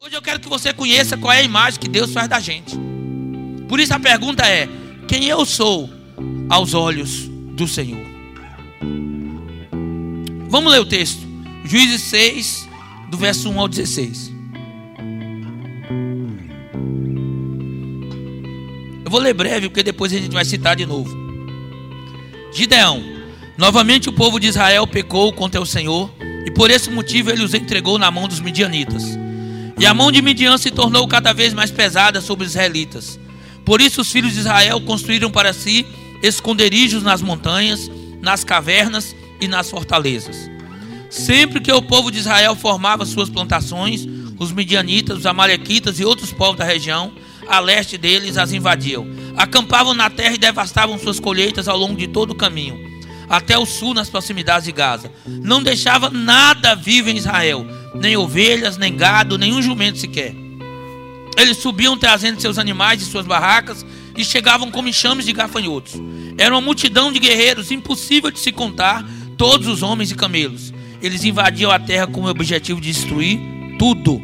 Hoje eu quero que você conheça qual é a imagem que Deus faz da gente. Por isso a pergunta é: quem eu sou aos olhos do Senhor? Vamos ler o texto. Juízes 6, do verso 1 ao 16. Eu vou ler breve, porque depois a gente vai citar de novo. Gideão. Novamente o povo de Israel pecou contra o Senhor, e por esse motivo ele os entregou na mão dos midianitas. E a mão de Midian se tornou cada vez mais pesada sobre os israelitas. Por isso os filhos de Israel construíram para si esconderijos nas montanhas, nas cavernas e nas fortalezas. Sempre que o povo de Israel formava suas plantações, os midianitas, os amalequitas e outros povos da região, a leste deles, as invadiam. Acampavam na terra e devastavam suas colheitas ao longo de todo o caminho, até o sul, nas proximidades de Gaza. Não deixava nada vivo em Israel, nem ovelhas, nem gado, nenhum jumento sequer. Eles subiam trazendo seus animais de suas barracas e chegavam como enxames de gafanhotos. Era uma multidão de guerreiros, impossível de se contar, todos os homens e camelos. Eles invadiam a terra com o objetivo de destruir tudo.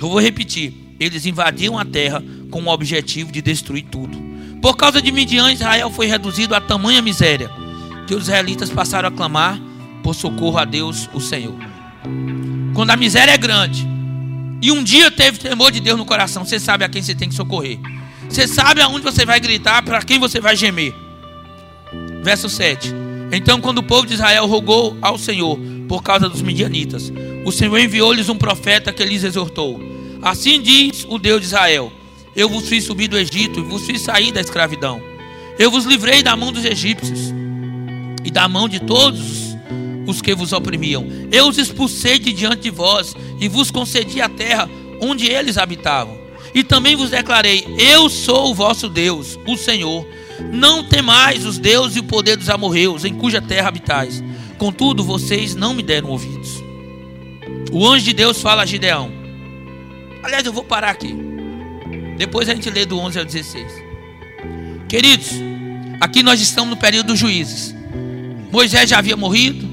Eu vou repetir: eles invadiam a terra com o objetivo de destruir tudo. Por causa de Midian, Israel foi reduzido a tamanha miséria que os israelitas passaram a clamar por socorro a Deus, o Senhor. Quando a miséria é grande e um dia teve temor de Deus no coração, você sabe a quem você tem que socorrer. Você sabe aonde você vai gritar, para quem você vai gemer. Verso 7. Então, quando o povo de Israel rogou ao Senhor por causa dos midianitas, o Senhor enviou-lhes um profeta que lhes exortou. Assim diz o Deus de Israel: Eu vos fiz subir do Egito e vos fiz sair da escravidão. Eu vos livrei da mão dos egípcios e da mão de todos os que vos oprimiam. Eu os expulsei de diante de vós e vos concedi a terra onde eles habitavam. E também vos declarei: Eu sou o vosso Deus, o Senhor. Não temais os deuses e o poder dos amorreus, em cuja terra habitais. Contudo, vocês não me deram ouvidos. O anjo de Deus fala a Gideão. Aliás, eu vou parar aqui. Depois a gente lê do 11 ao 16. Queridos, aqui nós estamos no período dos juízes. Moisés já havia morrido,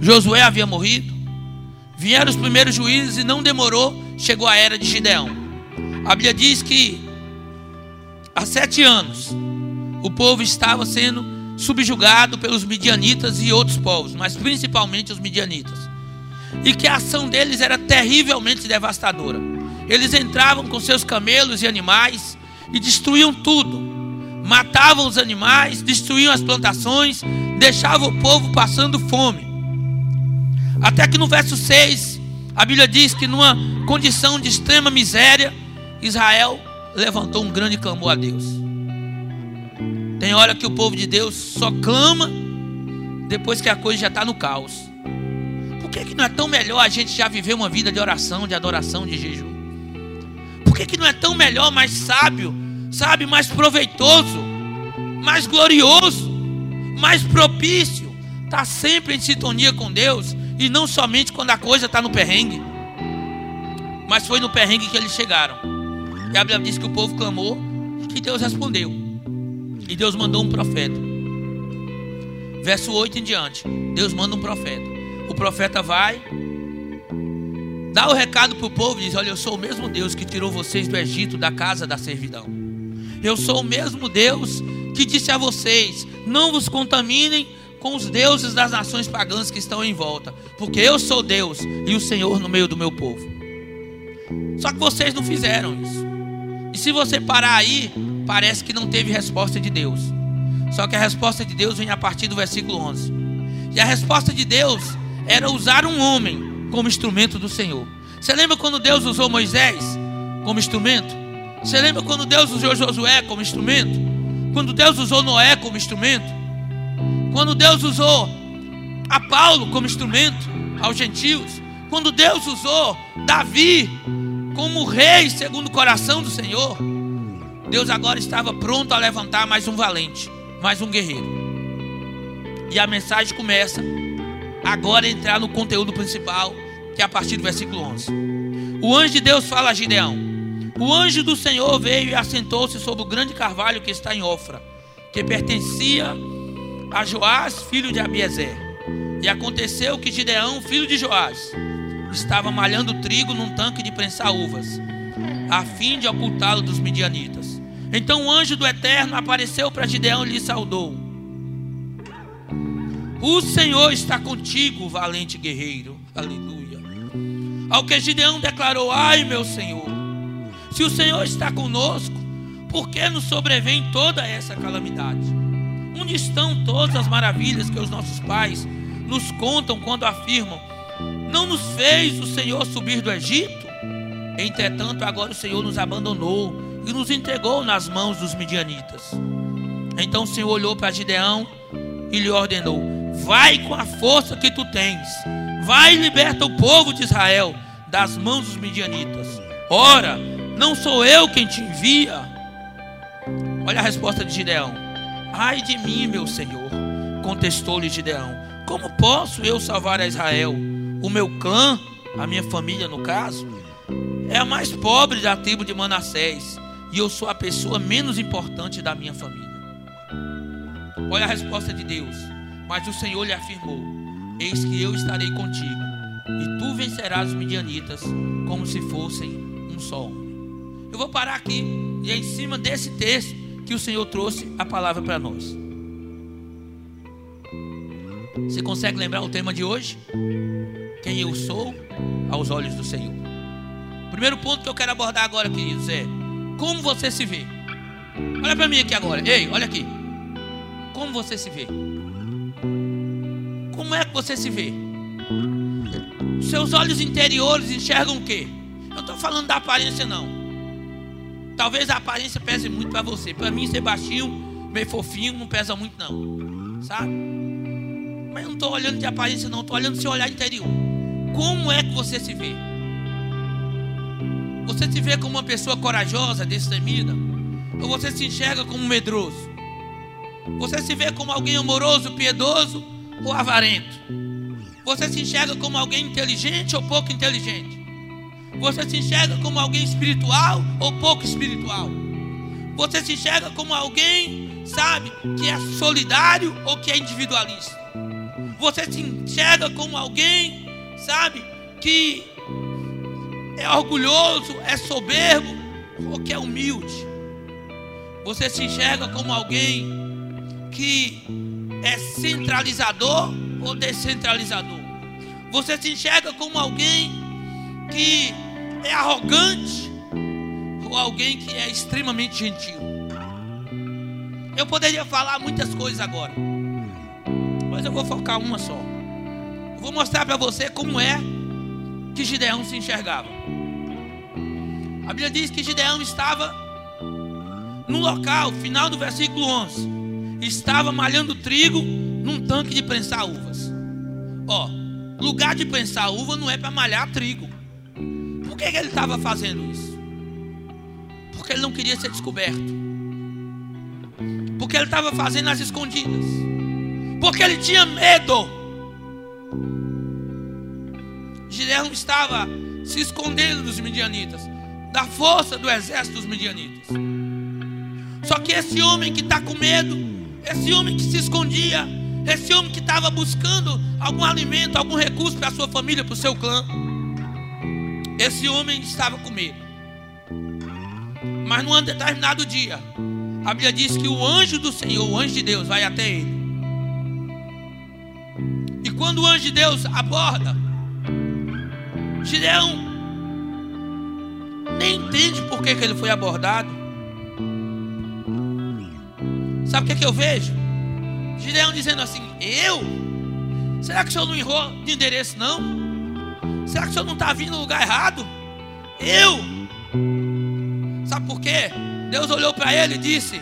Josué havia morrido. Vieram os primeiros juízes e não demorou, chegou a era de Gideão. A Bíblia diz que há sete anos o povo estava sendo subjugado pelos midianitas e outros povos, mas principalmente os midianitas. E que a ação deles era terrivelmente devastadora. Eles entravam com seus camelos e animais e destruíam tudo. Matavam os animais, destruíam as plantações, deixavam o povo passando fome. Até que no verso 6, a Bíblia diz que numa condição de extrema miséria, Israel levantou um grande clamor a Deus. Tem hora que o povo de Deus só clama depois que a coisa já está no caos. Por que, que não é tão melhor a gente já viver uma vida de oração, de adoração, de jejum? Por que, que não é tão melhor, mais sábio, sabe, mais proveitoso, mais glorioso, mais propício, estar tá sempre em sintonia com Deus e não somente quando a coisa está no perrengue. Mas foi no perrengue que eles chegaram. E a Bíblia diz que o povo clamou e que Deus respondeu. E Deus mandou um profeta. Verso 8 em diante. Deus manda um profeta. O profeta vai, dá o recado para o povo e diz: Olha, eu sou o mesmo Deus que tirou vocês do Egito, da casa da servidão. Eu sou o mesmo Deus que disse a vocês: Não vos contaminem com os deuses das nações pagãs que estão em volta, porque eu sou Deus e o Senhor no meio do meu povo. Só que vocês não fizeram isso. E se você parar aí, parece que não teve resposta de Deus. Só que a resposta de Deus vem a partir do versículo 11. E a resposta de Deus era usar um homem como instrumento do Senhor. Você lembra quando Deus usou Moisés como instrumento? Você lembra quando Deus usou Josué como instrumento? Quando Deus usou Noé como instrumento? Quando Deus usou a Paulo como instrumento aos gentios, quando Deus usou Davi como rei segundo o coração do Senhor, Deus agora estava pronto a levantar mais um valente, mais um guerreiro. E a mensagem começa agora a entrar no conteúdo principal, que é a partir do versículo 11. O anjo de Deus fala a Gideão: O anjo do Senhor veio e assentou-se sobre o grande carvalho que está em Ofra, que pertencia a Joás, filho de Abiezer. E aconteceu que Gideão, filho de Joás, estava malhando trigo num tanque de prensar uvas, a fim de ocultá-lo dos midianitas. Então o anjo do Eterno apareceu para Gideão e lhe saudou. O Senhor está contigo, valente guerreiro. Aleluia. Ao que Gideão declarou: Ai, meu Senhor, se o Senhor está conosco, por que nos sobrevém toda essa calamidade? Onde estão todas as maravilhas que os nossos pais nos contam quando afirmam: Não nos fez o Senhor subir do Egito? Entretanto, agora o Senhor nos abandonou e nos entregou nas mãos dos midianitas. Então o Senhor olhou para Gideão e lhe ordenou: Vai com a força que tu tens, vai e liberta o povo de Israel das mãos dos midianitas. Ora, não sou eu quem te envia. Olha a resposta de Gideão: Ai de mim, meu Senhor, contestou-lhe Gideão: Como posso eu salvar a Israel? O meu clã, a minha família no caso, é a mais pobre da tribo de Manassés, e eu sou a pessoa menos importante da minha família. Olha a resposta de Deus. Mas o Senhor lhe afirmou: Eis que eu estarei contigo, e tu vencerás os midianitas como se fossem um só homem. Eu vou parar aqui e é em cima desse texto que o Senhor trouxe a palavra para nós. Você consegue lembrar o tema de hoje? Quem eu sou aos olhos do Senhor. Primeiro ponto que eu quero abordar agora, queridos, é como você se vê. Olha para mim aqui agora. Ei, olha aqui. Como você se vê? Como é que você se vê? Seus olhos interiores enxergam o quê? Eu não estou falando da aparência, não. Talvez a aparência pese muito para você. Para mim, ser baixinho, meio fofinho, não pesa muito, não. Sabe? Mas eu não estou olhando de aparência, não. Estou olhando seu olhar interior. Como é que você se vê? Você se vê como uma pessoa corajosa, destemida? Ou você se enxerga como medroso? Você se vê como alguém amoroso, piedoso ou avarento? Você se enxerga como alguém inteligente ou pouco inteligente? Você se enxerga como alguém espiritual ou pouco espiritual? Você se enxerga como alguém, sabe, que é solidário ou que é individualista? Você se enxerga como alguém, sabe, que é orgulhoso, é soberbo ou que é humilde? Você se enxerga como alguém que é centralizador ou descentralizador? Você se enxerga como alguém que é arrogante ou alguém que é extremamente gentil? Eu poderia falar muitas coisas agora, mas eu vou focar uma só. Eu vou mostrar para você como é que Gideão se enxergava. A Bíblia diz que Gideão estava no local, final do versículo 11 estava malhando trigo num tanque de prensar uvas. Ó, lugar de prensar uva não é para malhar trigo. Por que, ele estava fazendo isso? Porque ele não queria ser descoberto. Porque ele estava fazendo as escondidas. Porque ele tinha medo. Gideão estava se escondendo dos midianitas, da força do exército dos midianitas. Só que esse homem que está com medo, esse homem que se escondia, esse homem que estava buscando algum alimento, algum recurso para a sua família, para o seu clã. Esse homem estava com medo. Mas num determinado dia, a Bíblia diz que o anjo do Senhor, o anjo de Deus, vai até ele. E quando o anjo de Deus aborda, Gideão nem entende por que, que ele foi abordado. Sabe o que, é que eu vejo? Gideão dizendo assim: Eu? Será que o senhor não errou de endereço, não? Será que o senhor não está vindo no lugar errado? Eu? Sabe por quê? Deus olhou para ele e disse: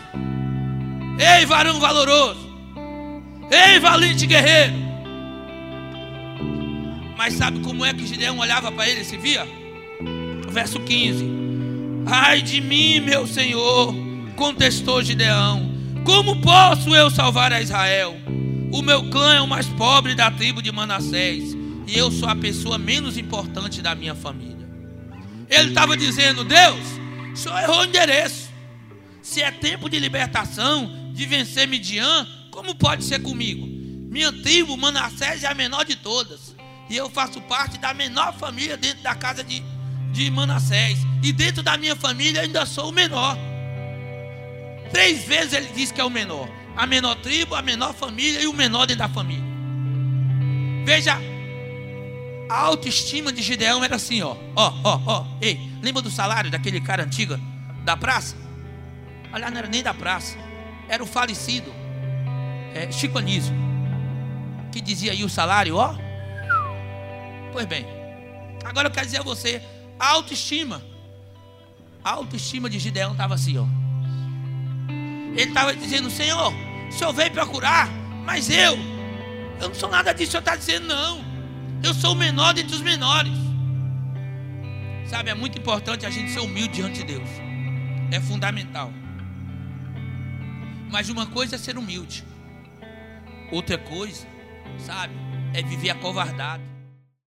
Ei, varão valoroso, ei, valente guerreiro. Mas sabe como é que Gideão olhava para ele e se via? Verso 15: Ai de mim, meu senhor, contestou Gideão como posso eu salvar a Israel? O meu clã é o mais pobre da tribo de Manassés. E eu sou a pessoa menos importante da minha família. Ele estava dizendo: Deus, o senhor errou o endereço. Se é tempo de libertação, de vencer Midian, como pode ser comigo? Minha tribo, Manassés, é a menor de todas. E eu faço parte da menor família dentro da casa de, de Manassés. E dentro da minha família ainda sou o menor. Três vezes ele diz que é o menor. A menor tribo, a menor família e o menor dentro da família. Veja, a autoestima de Gideão era assim, ó. Ó, ó, ó. Ei, lembra do salário daquele cara antigo da praça? Aliás, não era nem da praça. Era o falecido. É, Chico Anísio. Que dizia aí o salário, ó. Pois bem. Agora eu quero dizer a você, a autoestima. A autoestima de Gideão estava assim, ó. Ele estava dizendo, Senhor, o Senhor veio procurar, mas eu, eu não sou nada disso, o Senhor está dizendo, não. Eu sou o menor dentre os menores. Sabe, é muito importante a gente ser humilde diante de Deus. É fundamental. Mas uma coisa é ser humilde. Outra coisa, sabe, é viver acovardado.